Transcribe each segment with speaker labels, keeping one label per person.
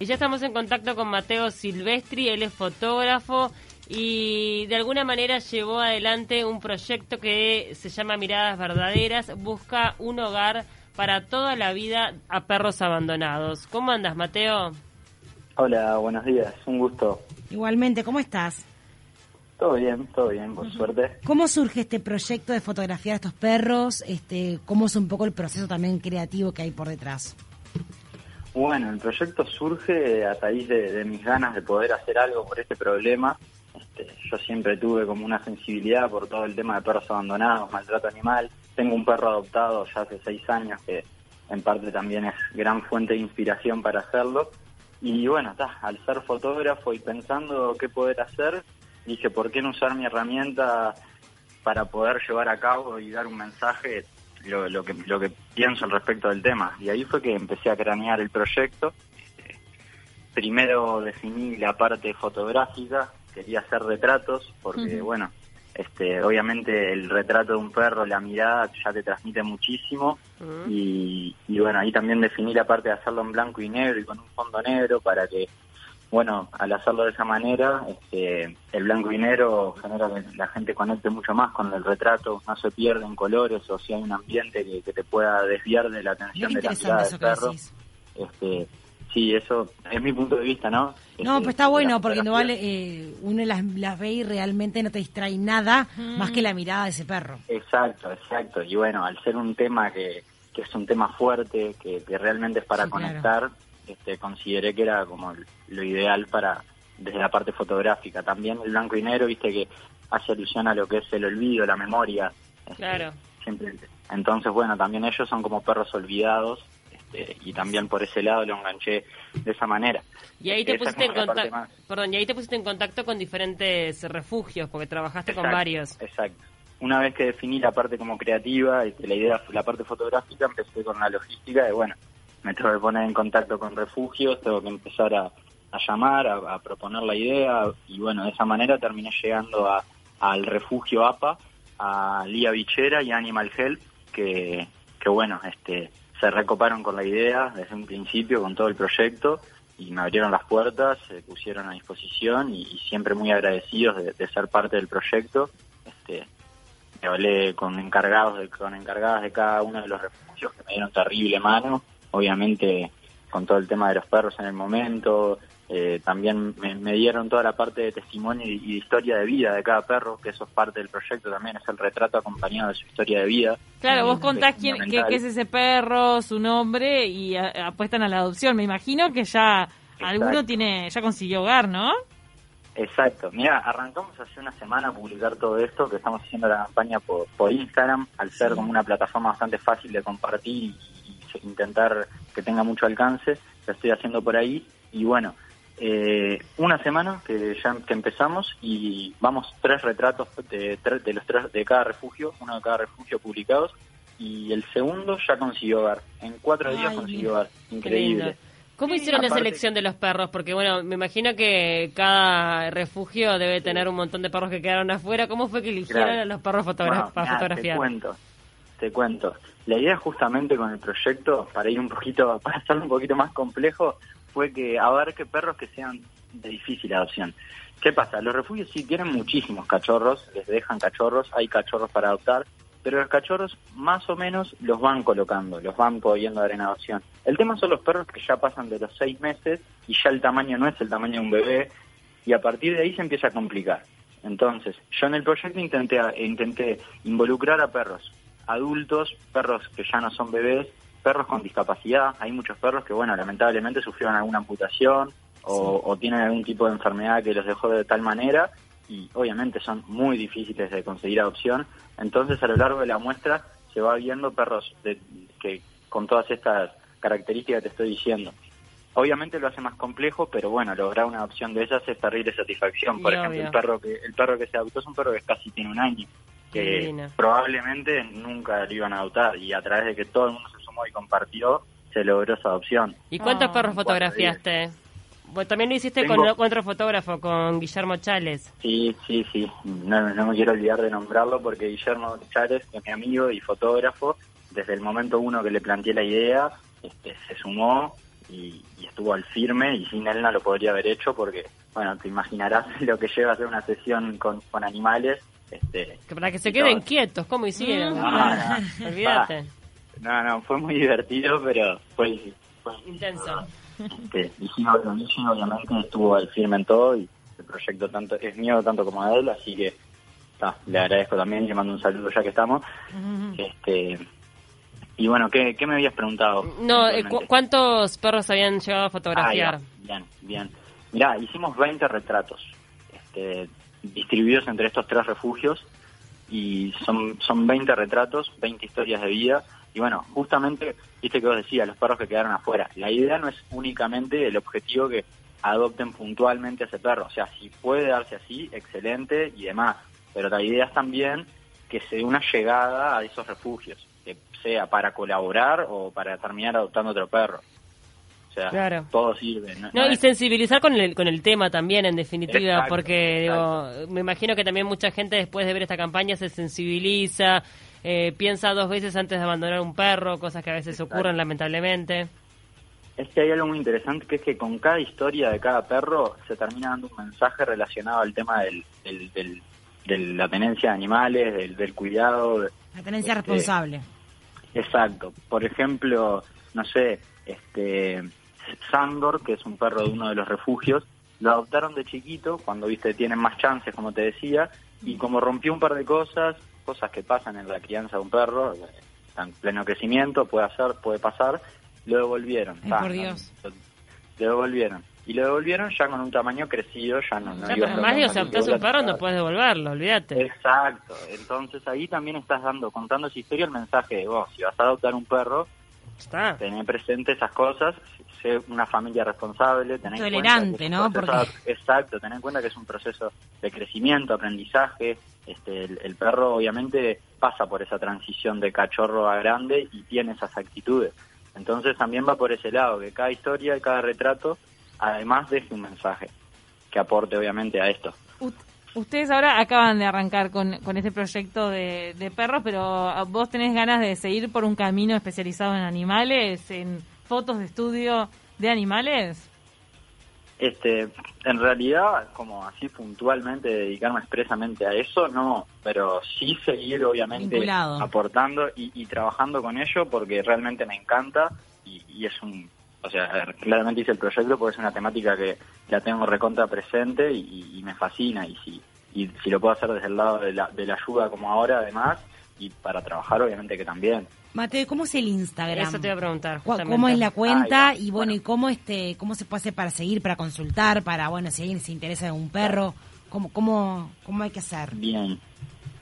Speaker 1: Y ya estamos en contacto con Mateo Silvestri, él es fotógrafo y de alguna manera llevó adelante un proyecto que se llama Miradas Verdaderas, busca un hogar para toda la vida a perros abandonados. ¿Cómo andas, Mateo?
Speaker 2: Hola, buenos días, un gusto.
Speaker 3: Igualmente, ¿cómo estás?
Speaker 2: Todo bien, todo bien, por suerte.
Speaker 3: ¿Cómo surge este proyecto de fotografiar a estos perros? Este, ¿Cómo es un poco el proceso también creativo que hay por detrás?
Speaker 2: Bueno, el proyecto surge a raíz de, mis ganas de poder hacer algo por este problema. Este, yo siempre tuve como una sensibilidad por todo el tema de perros abandonados, maltrato animal. Tengo un perro adoptado ya hace seis años que en parte también es gran fuente de inspiración para hacerlo. Y bueno, está, al ser fotógrafo y pensando qué poder hacer, dije, ¿por qué no usar mi herramienta para poder llevar a cabo y dar un mensaje lo, lo, que, lo que pienso al respecto del tema. Y ahí fue que empecé a cranear el proyecto. primero definí la parte fotográfica, quería hacer retratos, porque bueno, este, obviamente el retrato de un perro, la mirada ya te transmite muchísimo. y, y bueno, ahí también definí la parte de hacerlo en blanco y negro y con un fondo negro para que bueno, al hacerlo de esa manera, este, el blanco y negro genera que la gente conecte mucho más con el retrato, no se pierde en colores o si hay un ambiente que, te pueda desviar de la atención de la mirada del perro. Este, sí, eso es mi punto de vista, ¿no?
Speaker 3: No, pues está bueno porque no vale, eh, uno las, las ve y realmente no te distrae nada más que la mirada de ese perro.
Speaker 2: Exacto, exacto. Y bueno, al ser un tema que, que es un tema fuerte, que, realmente es para conectar, este, consideré que era como lo ideal para desde la parte fotográfica. También el blanco y negro, viste que hace alusión a lo que es el olvido, la memoria.
Speaker 1: Este, claro.
Speaker 2: entonces, bueno, también ellos son como perros olvidados este, y también por ese lado lo enganché de esa manera.
Speaker 1: Y ahí te pusiste en contacto, perdón, y ahí te pusiste en contacto con diferentes refugios porque trabajaste con varios.
Speaker 2: Exacto. Una vez que definí la parte como creativa, este, la idea, la parte fotográfica, empecé con la logística de bueno, me tengo que poner en contacto con refugios, tengo que empezar a, llamar, a, proponer la idea y bueno, de esa manera terminé llegando al refugio APA, a Lía Bichera y Animal Health, que, bueno, este, se recoparon con la idea desde un principio, con todo el proyecto y me abrieron las puertas, se pusieron a disposición y, siempre muy agradecidos de, ser parte del proyecto. Este, me hablé con encargados con encargadas de cada uno de los refugios que me dieron terrible mano obviamente con todo el tema de los perros en el momento, eh, también me, dieron toda la parte de testimonio y, de historia de vida de cada perro, que eso es parte del proyecto también, es el retrato acompañado de su historia de vida.
Speaker 1: Claro, vos contás quién, qué, es ese perro, su nombre y apuestan a la adopción. Me imagino que ya alguno tiene, ya consiguió hogar, ¿no?
Speaker 2: Exacto. Mira, arrancamos hace una semana a publicar todo esto, que estamos haciendo la campaña por, por Instagram, al ser como una plataforma bastante fácil de compartir intentar que tenga mucho alcance, lo estoy haciendo por ahí y bueno, eh, una semana que ya que empezamos y vamos tres retratos de, de los tres de cada refugio, uno de cada refugio publicados y el segundo ya consiguió ver, en cuatro días consiguió ver, increíble.
Speaker 1: ¿Cómo hicieron la selección de los perros? Porque, bueno, me imagino que cada refugio debe tener un montón de perros que quedaron afuera. ¿Cómo fue que eligieron a los perros para fotografiar?
Speaker 2: Te cuento, te cuento. La idea justamente con el proyecto, para ir un poquito, para hacerlo un poquito más complejo, fue que abarque perros que sean de difícil adopción. ¿Qué pasa? Los refugios sí tienen muchísimos cachorros, les dejan cachorros, hay cachorros para adoptar, pero los cachorros más o menos los van colocando, los van pudiendo dar en adopción. El tema son los perros que ya pasan de los seis meses y ya el tamaño no es el tamaño de un bebé y a partir de ahí se empieza a complicar. Entonces, yo en el proyecto intenté, intenté involucrar a perros adultos, perros que ya no son bebés, perros con discapacidad. Hay muchos perros que, bueno, lamentablemente sufrieron alguna amputación o, tienen algún tipo de enfermedad que los dejó de tal manera y obviamente son muy difíciles de conseguir adopción. Entonces, a lo largo de la muestra se va viendo perros de, que con todas estas características que te estoy diciendo. Obviamente lo hace más complejo, pero bueno, lograr una adopción de esas es terrible satisfacción. Por ejemplo, el perro que el perro que se adoptó es un perro que casi tiene un año que probablemente nunca lo iban a adoptar y a través de que todo el mundo se sumó y compartió, se logró esa adopción.
Speaker 1: ¿Y cuántos ah. perros fotografiaste? también lo hiciste con, otro fotógrafo, con Guillermo Chales.
Speaker 2: Sí, sí, sí. No, no me quiero olvidar de nombrarlo porque Guillermo Chales es mi amigo y fotógrafo. Desde el momento uno que le planteé la idea, este, se sumó y, estuvo al firme y sin él no lo podría haber hecho porque, bueno, te imaginarás lo que lleva a hacer una sesión con, con animales. Este,
Speaker 1: para que se queden quietos, ¿cómo hicieron?
Speaker 2: No, no, Olvídate. No, no, fue muy divertido, pero fue,
Speaker 1: intenso.
Speaker 2: Este, hicimos obviamente estuvo al firme en todo y el proyecto tanto es mío tanto como de él, así que le agradezco también y le mando un saludo ya que estamos. este Y bueno, ¿qué, me habías preguntado?
Speaker 1: No, eh, ¿cuántos perros habían llegado a fotografiar?
Speaker 2: Ah, bien, bien. Mirá, hicimos 20 retratos este, distribuidos entre estos tres refugios y son, son 20 retratos, 20 historias de vida. Y bueno, justamente, viste que vos decías, los perros que quedaron afuera. La idea no es únicamente el objetivo que adopten puntualmente a ese perro. O sea, si puede darse así, excelente y demás pero la idea es también que se dé una llegada a esos refugios, que sea para colaborar o para terminar adoptando otro perro. O sea, todo sirve.
Speaker 1: No, y sensibilizar con el, con el tema también, en definitiva, porque digo, me imagino que también mucha gente después de ver esta campaña se sensibiliza, eh, piensa dos veces antes de abandonar un perro, cosas que a veces ocurren lamentablemente.
Speaker 2: Es que hay algo muy interesante que es que con cada historia de cada perro se termina dando un mensaje relacionado al tema del, del de la tenencia de animales, del, cuidado.
Speaker 3: La tenencia este, responsable.
Speaker 2: Exacto. Por ejemplo, no sé, este Sandor, que es un perro de uno de los refugios, lo adoptaron de chiquito, cuando viste tienen más chances, como te decía, y como rompió un par de cosas, cosas que pasan en la crianza de un perro, está en pleno crecimiento, puede hacer, puede pasar, lo devolvieron.
Speaker 3: por Dios.
Speaker 2: Lo, devolvieron y lo devolvieron ya con un tamaño crecido, ya no, no
Speaker 1: iba además, si adoptas un perro no puedes devolverlo, olvídate.
Speaker 2: Exacto, entonces ahí también estás dando, contando esa historia, el mensaje de vos, si vas a adoptar un perro, Está. tener presente esas cosas, ser una familia responsable, tener
Speaker 3: Tolerante, ¿no?
Speaker 2: Exacto, tener en cuenta que es un proceso de crecimiento, aprendizaje, este, el perro obviamente pasa por esa transición de cachorro a grande y tiene esas actitudes. Entonces también va por ese lado, que cada historia y cada retrato además deje un mensaje que aporte obviamente a esto.
Speaker 4: Ustedes ahora acaban de arrancar con, con este proyecto de, de, perros, pero vos tenés ganas de seguir por un camino especializado en animales, en fotos de estudio de animales.
Speaker 2: Este, en realidad, como así puntualmente dedicarme expresamente a eso, no, pero sí seguir obviamente aportando y, trabajando con ello porque realmente me encanta y es un o sea, claramente hice el proyecto porque es una temática que la tengo recontra presente y, me fascina y si, y si lo puedo hacer desde el lado de la, de la ayuda como ahora además y para trabajar obviamente que también.
Speaker 3: Mateo, ¿cómo es el Instagram?
Speaker 1: Eso te voy a preguntar.
Speaker 3: ¿Cómo es la cuenta? y bueno, ¿y cómo este cómo se puede hacer para seguir, para consultar, para, bueno, si alguien se interesa de un perro, cómo, cómo, cómo hay que hacer?
Speaker 2: Bien,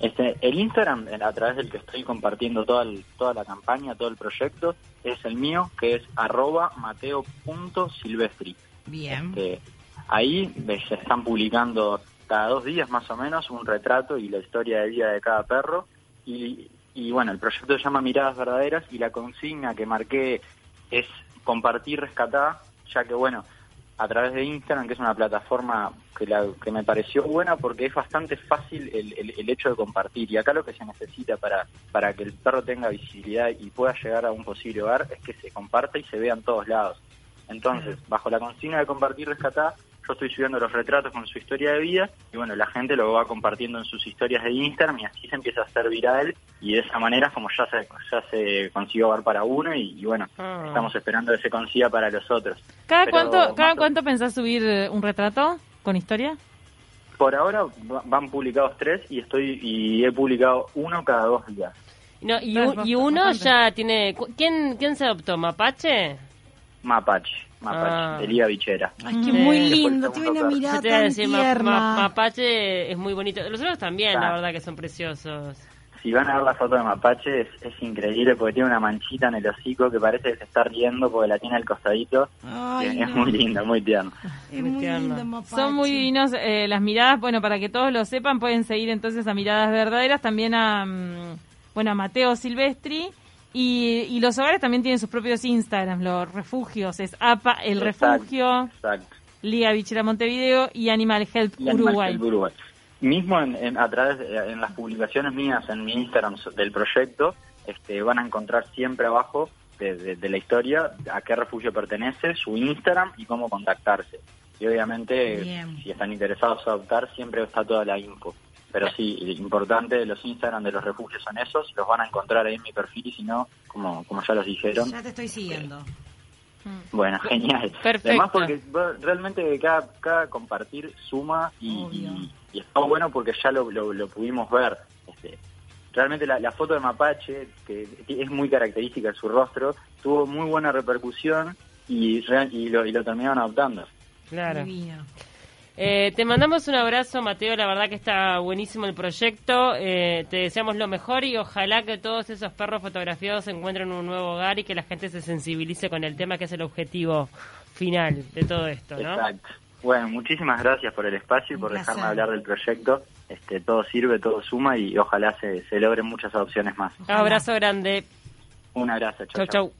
Speaker 2: este, el Instagram, a través del que estoy compartiendo toda, toda la campaña, todo el proyecto, es el mío, que es arroba mateo.silvestri.
Speaker 3: Bien.
Speaker 2: Este, ahí se están publicando cada dos días más o menos un retrato y la historia de vida de cada perro. Y, bueno, el proyecto se llama Miradas Verdaderas y la consigna que marqué es compartir, rescatar, ya que bueno, a través de Instagram, que es una plataforma que, la, que me pareció buena porque es bastante fácil el, el, hecho de compartir. Y acá lo que se necesita para, para que el perro tenga visibilidad y pueda llegar a un posible hogar es que se comparta y se vea en todos lados. Entonces, bajo la consigna de compartir, rescatar, yo estoy subiendo los retratos con su historia de vida y bueno, la gente lo va compartiendo en sus historias de Instagram y así se empieza a hacer viral y de esa manera como ya se, ya se consiguió ver para uno y, bueno, ah. estamos esperando que se consiga para los otros.
Speaker 4: ¿Cada cuánto cada cuánto pensás subir eh, un retrato con historia?
Speaker 2: Por ahora van publicados tres y estoy y he publicado uno cada dos días.
Speaker 1: No, y, y uno ya tiene... ¿Quién, ¿Quién se adoptó? ¿Mapache?
Speaker 2: Mapache. Mapache, de Liga Bichera.
Speaker 3: Ay, qué muy lindo, tiene una mirada tan tierna.
Speaker 1: Mapache es muy bonito. Los otros también, la verdad, que son preciosos.
Speaker 2: Si van a ver la foto de Mapache, es, increíble porque tiene una manchita en el hocico que parece que se está riendo porque la tiene al costadito. es, muy linda, muy tierna.
Speaker 3: Es muy tierna.
Speaker 4: Son muy divinos eh, las miradas. Bueno, para que todos lo sepan, pueden seguir entonces a Miradas Verdaderas, también a, mm, bueno, a Mateo Silvestri y, los hogares también tienen sus propios Instagram, los refugios, es APA, el refugio, Liga Bichera Montevideo y Animal Health Uruguay.
Speaker 2: Mismo en, a través de, en las publicaciones mías en mi Instagram del proyecto, este, van a encontrar siempre abajo de, la historia, a qué refugio pertenece, su Instagram y cómo contactarse. Y obviamente, si están interesados en adoptar, siempre está toda la info. Pero sí, importante, los Instagram de los refugios son esos, los van a encontrar ahí en mi perfil y si no, como, como ya los dijeron.
Speaker 3: Ya te estoy siguiendo.
Speaker 2: Bueno, genial.
Speaker 1: Perfecto.
Speaker 2: Además porque realmente cada, cada compartir suma y, está bueno porque ya lo, lo, pudimos ver. Este, realmente la, foto de Mapache, que es muy característica de su rostro, tuvo muy buena repercusión y, y, lo, y lo terminaron adoptando.
Speaker 1: Claro. Eh, te mandamos un abrazo, Mateo. La verdad que está buenísimo el proyecto. Eh, te deseamos lo mejor y ojalá que todos esos perros fotografiados encuentren un nuevo hogar y que la gente se sensibilice con el tema que es el objetivo final de todo esto, ¿no?
Speaker 2: Exacto. Bueno, muchísimas gracias por el espacio y por dejarme hablar del proyecto. Este, todo sirve, todo suma y ojalá se, se logren muchas adopciones más.
Speaker 1: Un abrazo grande.
Speaker 2: Un abrazo.
Speaker 1: chau. chau.